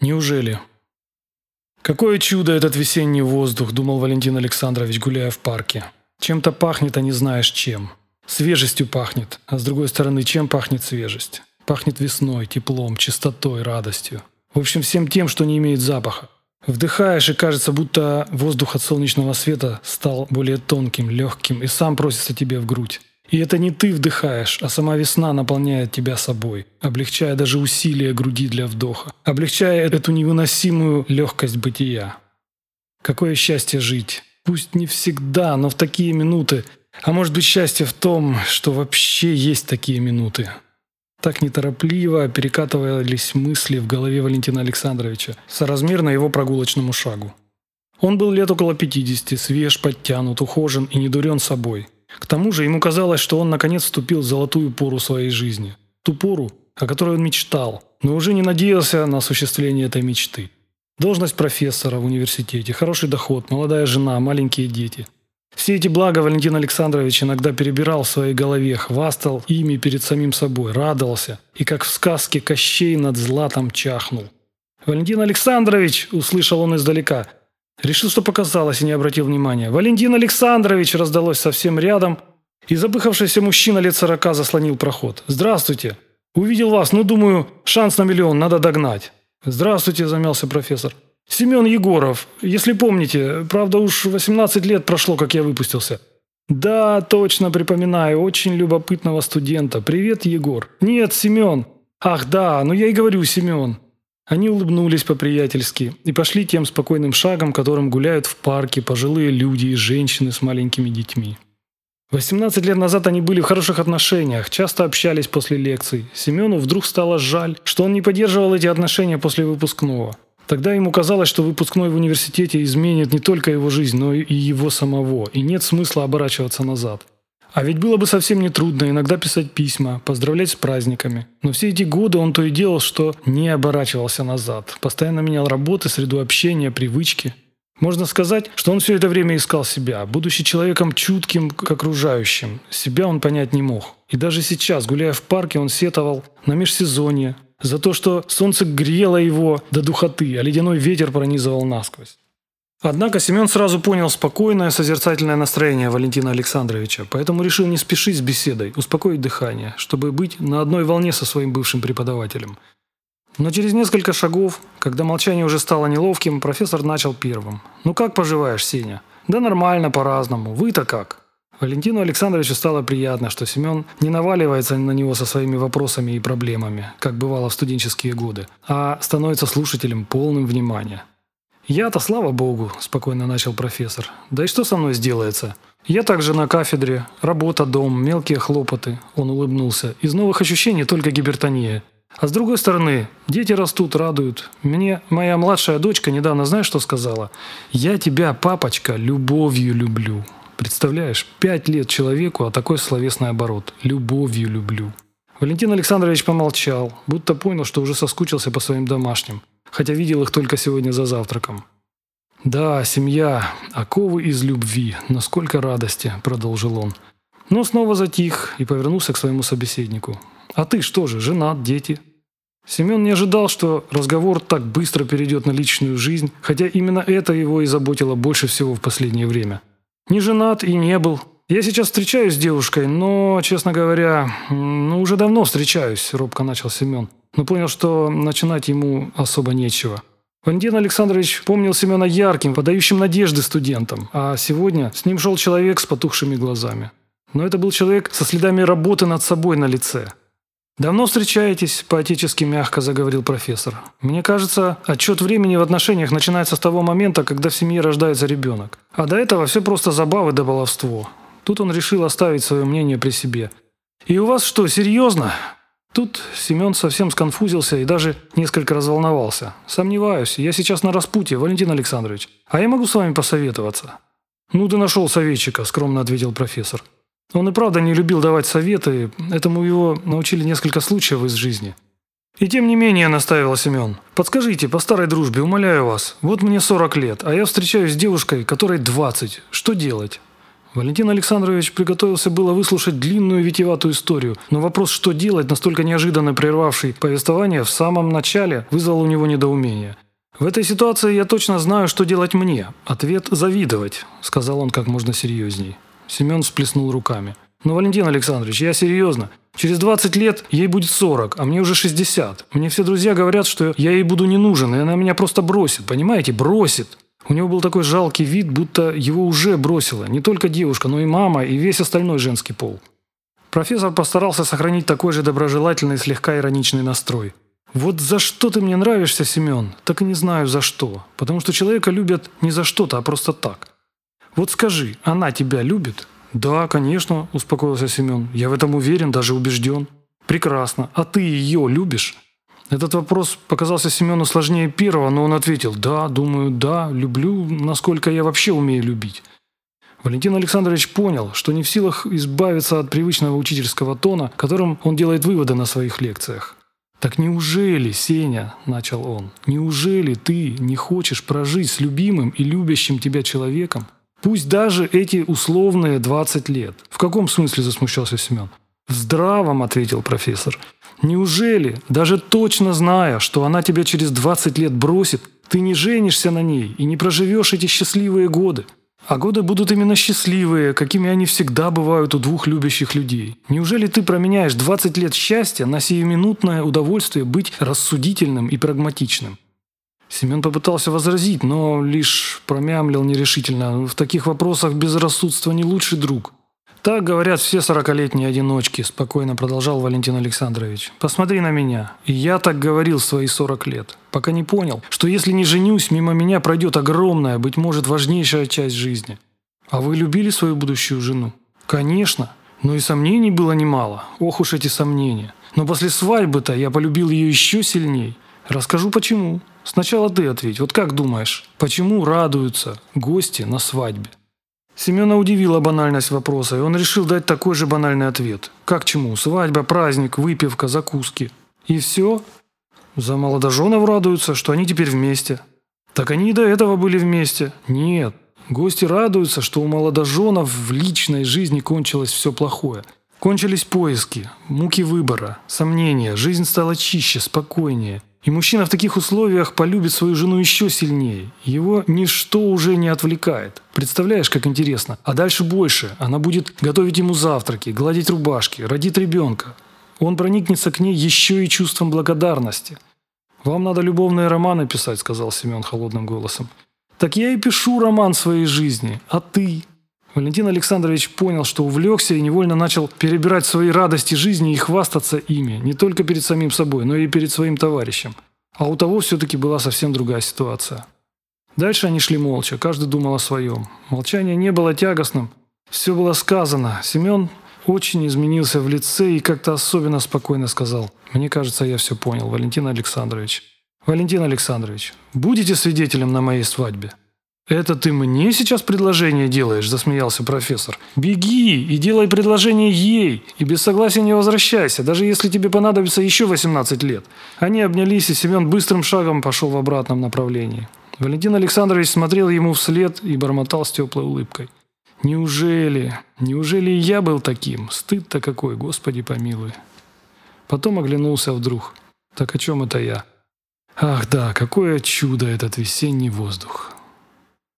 Неужели? Какое чудо этот весенний воздух, думал Валентин Александрович, гуляя в парке. Чем-то пахнет, а не знаешь чем. Свежестью пахнет, а с другой стороны, чем пахнет свежесть? Пахнет весной, теплом, чистотой, радостью. В общем, всем тем, что не имеет запаха. Вдыхаешь, и кажется, будто воздух от солнечного света стал более тонким, легким и сам просится тебе в грудь. И это не ты вдыхаешь, а сама весна наполняет тебя собой, облегчая даже усилия груди для вдоха, облегчая эту невыносимую легкость бытия. Какое счастье жить! Пусть не всегда, но в такие минуты. А может быть счастье в том, что вообще есть такие минуты. Так неторопливо перекатывались мысли в голове Валентина Александровича, соразмерно его прогулочному шагу. Он был лет около 50, свеж, подтянут, ухожен и не дурен собой. К тому же ему казалось, что он наконец вступил в золотую пору своей жизни. Ту пору, о которой он мечтал, но уже не надеялся на осуществление этой мечты. Должность профессора в университете, хороший доход, молодая жена, маленькие дети. Все эти блага Валентин Александрович иногда перебирал в своей голове, хвастал ими перед самим собой, радовался и, как в сказке, Кощей над златом чахнул. «Валентин Александрович!» – услышал он издалека. Решил, что показалось, и не обратил внимания. «Валентин Александрович!» – раздалось совсем рядом, и запыхавшийся мужчина лет сорока заслонил проход. «Здравствуйте! Увидел вас, ну, думаю, шанс на миллион, надо догнать». «Здравствуйте!» – замялся профессор. Семен Егоров, если помните, правда уж 18 лет прошло, как я выпустился. Да, точно припоминаю, очень любопытного студента. Привет, Егор. Нет, Семен. Ах, да, ну я и говорю, Семен. Они улыбнулись по-приятельски и пошли тем спокойным шагом, которым гуляют в парке пожилые люди и женщины с маленькими детьми. 18 лет назад они были в хороших отношениях, часто общались после лекций. Семену вдруг стало жаль, что он не поддерживал эти отношения после выпускного. Тогда ему казалось, что выпускной в университете изменит не только его жизнь, но и его самого, и нет смысла оборачиваться назад. А ведь было бы совсем не трудно иногда писать письма, поздравлять с праздниками. Но все эти годы он то и делал, что не оборачивался назад. Постоянно менял работы, среду общения, привычки. Можно сказать, что он все это время искал себя, будучи человеком чутким к окружающим. Себя он понять не мог. И даже сейчас, гуляя в парке, он сетовал на межсезонье, за то, что солнце грело его до духоты, а ледяной ветер пронизывал насквозь. Однако Семен сразу понял спокойное, созерцательное настроение Валентина Александровича, поэтому решил не спешить с беседой, успокоить дыхание, чтобы быть на одной волне со своим бывшим преподавателем. Но через несколько шагов, когда молчание уже стало неловким, профессор начал первым. «Ну как поживаешь, Сеня?» «Да нормально, по-разному. Вы-то как?» Валентину Александровичу стало приятно, что Семен не наваливается на него со своими вопросами и проблемами, как бывало в студенческие годы, а становится слушателем полным внимания. «Я-то, слава богу», – спокойно начал профессор. «Да и что со мной сделается? Я также на кафедре, работа, дом, мелкие хлопоты», – он улыбнулся. «Из новых ощущений только гипертония. А с другой стороны, дети растут, радуют. Мне моя младшая дочка недавно, знаешь, что сказала? «Я тебя, папочка, любовью люблю». Представляешь, пять лет человеку, а такой словесный оборот. Любовью люблю. Валентин Александрович помолчал, будто понял, что уже соскучился по своим домашним, хотя видел их только сегодня за завтраком. «Да, семья, оковы из любви, но сколько радости», – продолжил он. Но снова затих и повернулся к своему собеседнику. «А ты что же, женат, дети?» Семен не ожидал, что разговор так быстро перейдет на личную жизнь, хотя именно это его и заботило больше всего в последнее время – не женат и не был. Я сейчас встречаюсь с девушкой, но, честно говоря, ну, уже давно встречаюсь, робко начал Семен. Но понял, что начинать ему особо нечего. Валентин Александрович помнил Семена ярким, подающим надежды студентам, а сегодня с ним шел человек с потухшими глазами. Но это был человек со следами работы над собой на лице – «Давно встречаетесь?» – поотечески мягко заговорил профессор. «Мне кажется, отчет времени в отношениях начинается с того момента, когда в семье рождается ребенок. А до этого все просто забавы да баловство. Тут он решил оставить свое мнение при себе. И у вас что, серьезно?» Тут Семен совсем сконфузился и даже несколько разволновался. «Сомневаюсь, я сейчас на распутье, Валентин Александрович. А я могу с вами посоветоваться?» «Ну ты нашел советчика», – скромно ответил профессор. Он и правда не любил давать советы, этому его научили несколько случаев из жизни. И тем не менее, настаивал Семен, подскажите, по старой дружбе, умоляю вас, вот мне 40 лет, а я встречаюсь с девушкой, которой 20. Что делать? Валентин Александрович приготовился было выслушать длинную витиеватую историю, но вопрос, что делать, настолько неожиданно прервавший повествование, в самом начале вызвал у него недоумение. «В этой ситуации я точно знаю, что делать мне. Ответ – завидовать», – сказал он как можно серьезней. Семен всплеснул руками. «Но, Валентин Александрович, я серьезно. Через 20 лет ей будет 40, а мне уже 60. Мне все друзья говорят, что я ей буду не нужен, и она меня просто бросит. Понимаете? Бросит. У него был такой жалкий вид, будто его уже бросила не только девушка, но и мама, и весь остальной женский пол. Профессор постарался сохранить такой же доброжелательный, слегка ироничный настрой. «Вот за что ты мне нравишься, Семен? Так и не знаю за что. Потому что человека любят не за что-то, а просто так. Вот скажи, она тебя любит?» «Да, конечно», – успокоился Семен. «Я в этом уверен, даже убежден». «Прекрасно. А ты ее любишь?» Этот вопрос показался Семену сложнее первого, но он ответил «Да, думаю, да, люблю, насколько я вообще умею любить». Валентин Александрович понял, что не в силах избавиться от привычного учительского тона, которым он делает выводы на своих лекциях. «Так неужели, Сеня, — начал он, — неужели ты не хочешь прожить с любимым и любящим тебя человеком? Пусть даже эти условные 20 лет». «В каком смысле?» – засмущался Семен. «В здравом», – ответил профессор. Неужели, даже точно зная, что она тебя через 20 лет бросит, ты не женишься на ней и не проживешь эти счастливые годы? А годы будут именно счастливые, какими они всегда бывают у двух любящих людей. Неужели ты променяешь 20 лет счастья на сиюминутное удовольствие быть рассудительным и прагматичным? Семен попытался возразить, но лишь промямлил нерешительно. В таких вопросах безрассудство не лучший друг. «Так говорят все сорокалетние одиночки», – спокойно продолжал Валентин Александрович. «Посмотри на меня. Я так говорил свои сорок лет, пока не понял, что если не женюсь, мимо меня пройдет огромная, быть может, важнейшая часть жизни. А вы любили свою будущую жену? Конечно. Но и сомнений было немало. Ох уж эти сомнения. Но после свадьбы-то я полюбил ее еще сильней. Расскажу почему. Сначала ты ответь. Вот как думаешь, почему радуются гости на свадьбе?» Семена удивила банальность вопроса, и он решил дать такой же банальный ответ. Как чему? Свадьба, праздник, выпивка, закуски. И все? За молодоженов радуются, что они теперь вместе. Так они и до этого были вместе. Нет. Гости радуются, что у молодоженов в личной жизни кончилось все плохое. Кончились поиски, муки выбора, сомнения, жизнь стала чище, спокойнее. И мужчина в таких условиях полюбит свою жену еще сильнее. Его ничто уже не отвлекает. Представляешь, как интересно? А дальше больше. Она будет готовить ему завтраки, гладить рубашки, родит ребенка. Он проникнется к ней еще и чувством благодарности. «Вам надо любовные романы писать», — сказал Семен холодным голосом. «Так я и пишу роман своей жизни. А ты?» Валентин Александрович понял, что увлекся и невольно начал перебирать свои радости жизни и хвастаться ими, не только перед самим собой, но и перед своим товарищем. А у того все-таки была совсем другая ситуация. Дальше они шли молча, каждый думал о своем. Молчание не было тягостным, все было сказано. Семен очень изменился в лице и как-то особенно спокойно сказал. «Мне кажется, я все понял, Валентин Александрович». «Валентин Александрович, будете свидетелем на моей свадьбе?» «Это ты мне сейчас предложение делаешь?» – засмеялся профессор. «Беги и делай предложение ей, и без согласия не возвращайся, даже если тебе понадобится еще 18 лет». Они обнялись, и Семен быстрым шагом пошел в обратном направлении. Валентин Александрович смотрел ему вслед и бормотал с теплой улыбкой. «Неужели? Неужели и я был таким? Стыд-то какой, Господи помилуй!» Потом оглянулся вдруг. «Так о чем это я?» «Ах да, какое чудо этот весенний воздух!»